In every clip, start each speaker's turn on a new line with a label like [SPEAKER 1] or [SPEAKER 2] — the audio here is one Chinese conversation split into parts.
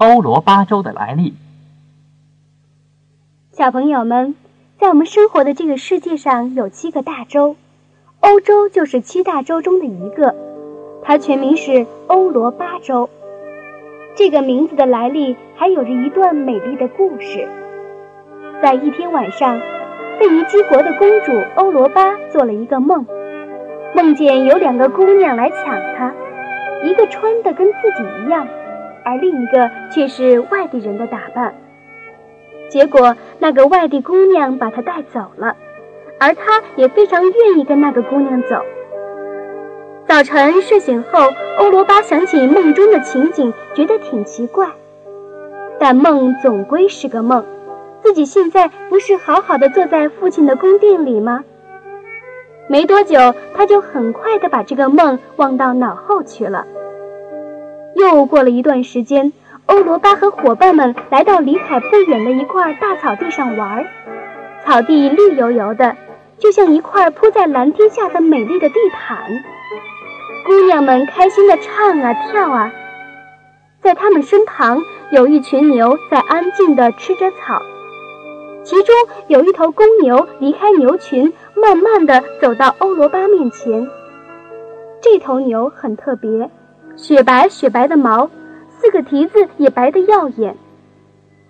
[SPEAKER 1] 欧罗巴州的来历。
[SPEAKER 2] 小朋友们，在我们生活的这个世界上有七个大洲，欧洲就是七大洲中的一个，它全名是欧罗巴州。这个名字的来历还有着一段美丽的故事。在一天晚上，费尼基国的公主欧罗巴做了一个梦，梦见有两个姑娘来抢她，一个穿的跟自己一样，而另一个却是外地人的打扮。结果，那个外地姑娘把他带走了，而他也非常愿意跟那个姑娘走。早晨睡醒后，欧罗巴想起梦中的情景，觉得挺奇怪。但梦总归是个梦，自己现在不是好好的坐在父亲的宫殿里吗？没多久，他就很快的把这个梦忘到脑后去了。又过了一段时间。欧罗巴和伙伴们来到离海不远的一块大草地上玩，草地绿油油的，就像一块铺在蓝天下的美丽的地毯。姑娘们开心地唱啊跳啊，在他们身旁有一群牛在安静地吃着草，其中有一头公牛离开牛群，慢慢地走到欧罗巴面前。这头牛很特别，雪白雪白的毛。四个蹄子也白得耀眼，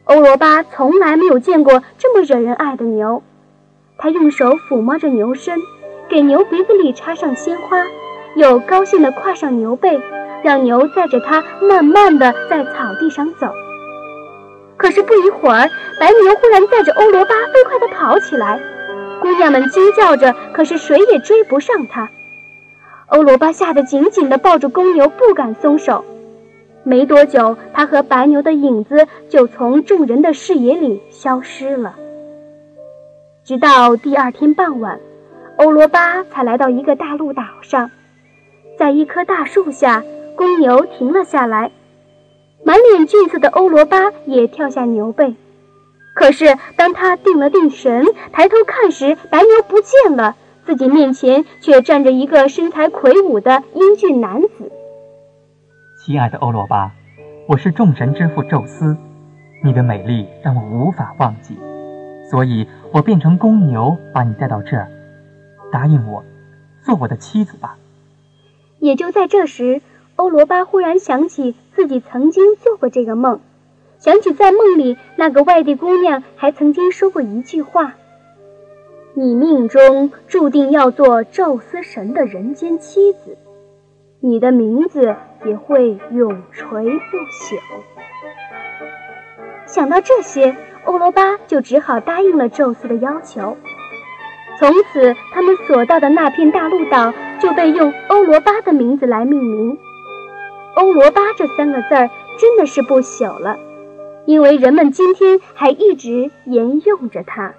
[SPEAKER 2] 欧罗巴从来没有见过这么惹人爱的牛。他用手抚摸着牛身，给牛鼻子里插上鲜花，又高兴地跨上牛背，让牛载着他慢慢地在草地上走。可是不一会儿，白牛忽然载着欧罗巴飞快地跑起来，姑娘们惊叫着，可是谁也追不上它。欧罗巴吓得紧紧地抱住公牛，不敢松手。没多久，他和白牛的影子就从众人的视野里消失了。直到第二天傍晚，欧罗巴才来到一个大陆岛上，在一棵大树下，公牛停了下来，满脸俊色的欧罗巴也跳下牛背。可是，当他定了定神，抬头看时，白牛不见了，自己面前却站着一个身材魁梧的英俊男子。
[SPEAKER 1] 亲爱的欧罗巴，我是众神之父宙斯，你的美丽让我无法忘记，所以我变成公牛把你带到这儿。答应我，做我的妻子吧。
[SPEAKER 2] 也就在这时，欧罗巴忽然想起自己曾经做过这个梦，想起在梦里那个外地姑娘还曾经说过一句话：“你命中注定要做宙斯神的人间妻子。”你的名字也会永垂不朽。想到这些，欧罗巴就只好答应了宙斯的要求。从此，他们所到的那片大陆岛就被用欧罗巴的名字来命名。欧罗巴这三个字儿真的是不朽了，因为人们今天还一直沿用着它。